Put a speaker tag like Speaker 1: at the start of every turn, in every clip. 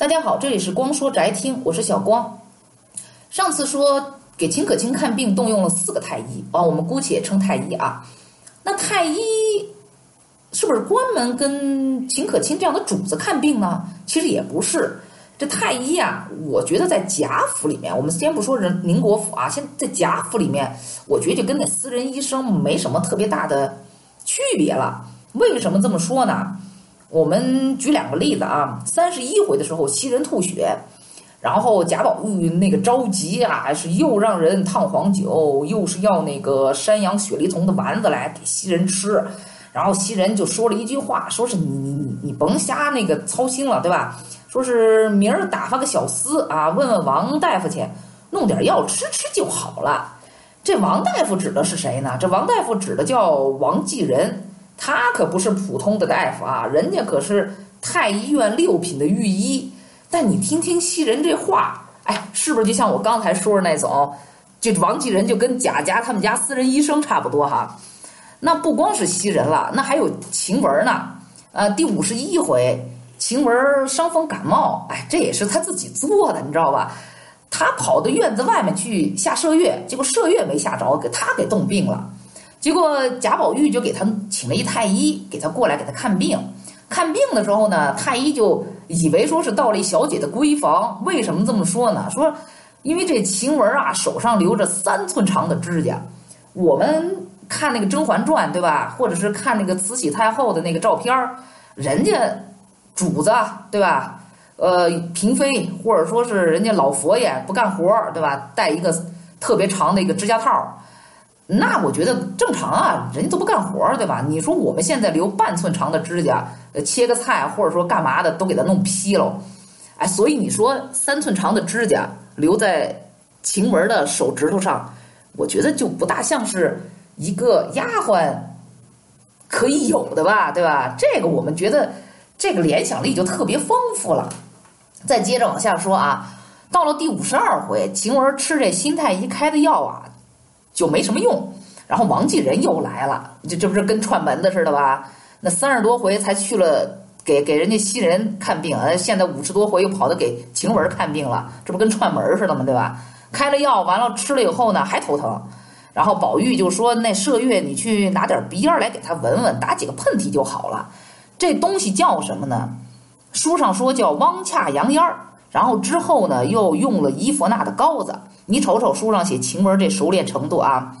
Speaker 1: 大家好，这里是光说宅听，我是小光。上次说给秦可卿看病动用了四个太医啊，我们姑且称太医啊。那太医是不是专门跟秦可卿这样的主子看病呢？其实也不是。这太医啊，我觉得在贾府里面，我们先不说人宁国府啊，先在贾府里面，我觉得就跟那私人医生没什么特别大的区别了。为什么这么说呢？我们举两个例子啊，三十一回的时候，袭人吐血，然后贾宝玉那个着急啊，是又让人烫黄酒，又是要那个山羊雪梨桐的丸子来给袭人吃，然后袭人就说了一句话，说是你你你你甭瞎那个操心了，对吧？说是明儿打发个小厮啊，问问王大夫去，弄点药吃吃就好了。这王大夫指的是谁呢？这王大夫指的叫王继仁，他可不是普通的大夫啊，人家可是太医院六品的御医。但你听听袭人这话，哎，是不是就像我刚才说的那种？这王继仁就跟贾家他们家私人医生差不多哈。那不光是袭人了，那还有晴雯呢。呃，第五十一回。晴雯伤风感冒，哎，这也是他自己做的，你知道吧？他跑到院子外面去下麝月，结果麝月没下着，给他给冻病了。结果贾宝玉就给他请了一太医，给他过来给他看病。看病的时候呢，太医就以为说是到了小姐的闺房。为什么这么说呢？说因为这晴雯啊手上留着三寸长的指甲。我们看那个《甄嬛传》，对吧？或者是看那个慈禧太后的那个照片儿，人家。主子对吧？呃，嫔妃或者说是人家老佛爷不干活儿对吧？戴一个特别长的一个指甲套，那我觉得正常啊，人家都不干活儿对吧？你说我们现在留半寸长的指甲，呃，切个菜或者说干嘛的都给它弄劈了，哎，所以你说三寸长的指甲留在晴雯的手指头上，我觉得就不大像是一个丫鬟可以有的吧，对吧？这个我们觉得。这个联想力就特别丰富了。再接着往下说啊，到了第五十二回，晴雯吃这新太医开的药啊，就没什么用。然后王继仁又来了，这这不是跟串门子似的吧？那三十多回才去了给给人家袭人看病，现在五十多回又跑到给晴雯看病了，这不跟串门似的吗？对吧？开了药完了吃了以后呢，还头疼。然后宝玉就说：“那麝月，你去拿点鼻烟来给他闻闻，打几个喷嚏就好了。”这东西叫什么呢？书上说叫汪洽杨烟儿，然后之后呢又用了伊佛那的膏子。你瞅瞅书上写晴雯这熟练程度啊，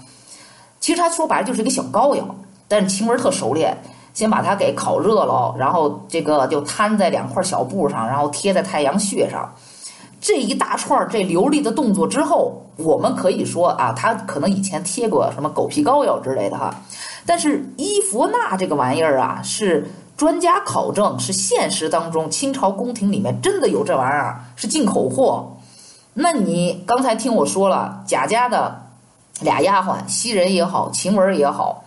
Speaker 1: 其实他说白了就是一个小膏药，但是晴雯特熟练，先把它给烤热了，然后这个就摊在两块小布上，然后贴在太阳穴上。这一大串这流利的动作之后，我们可以说啊，他可能以前贴过什么狗皮膏药之类的哈。但是伊佛那这个玩意儿啊是。专家考证是现实当中清朝宫廷里面真的有这玩意儿，是进口货。那你刚才听我说了，贾家的俩丫鬟袭人也好，晴雯也好，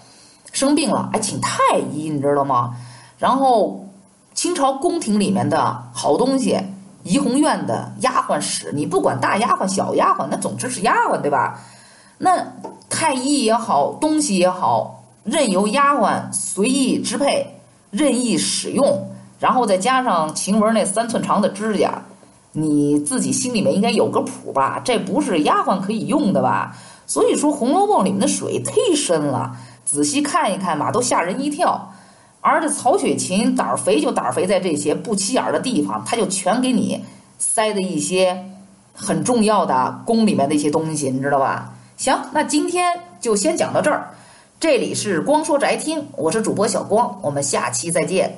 Speaker 1: 生病了，还，请太医，你知道吗？然后清朝宫廷里面的好东西，怡红院的丫鬟使，你不管大丫鬟小丫鬟，那总之是丫鬟对吧？那太医也好，东西也好，任由丫鬟随意支配。任意使用，然后再加上晴雯那三寸长的指甲，你自己心里面应该有个谱吧？这不是丫鬟可以用的吧？所以说《红楼梦》里面的水忒深了，仔细看一看吧，都吓人一跳。而这曹雪芹胆儿肥就胆儿肥在这些不起眼的地方，他就全给你塞的一些很重要的宫里面的一些东西，你知道吧？行，那今天就先讲到这儿。这里是光说宅听，我是主播小光，我们下期再见。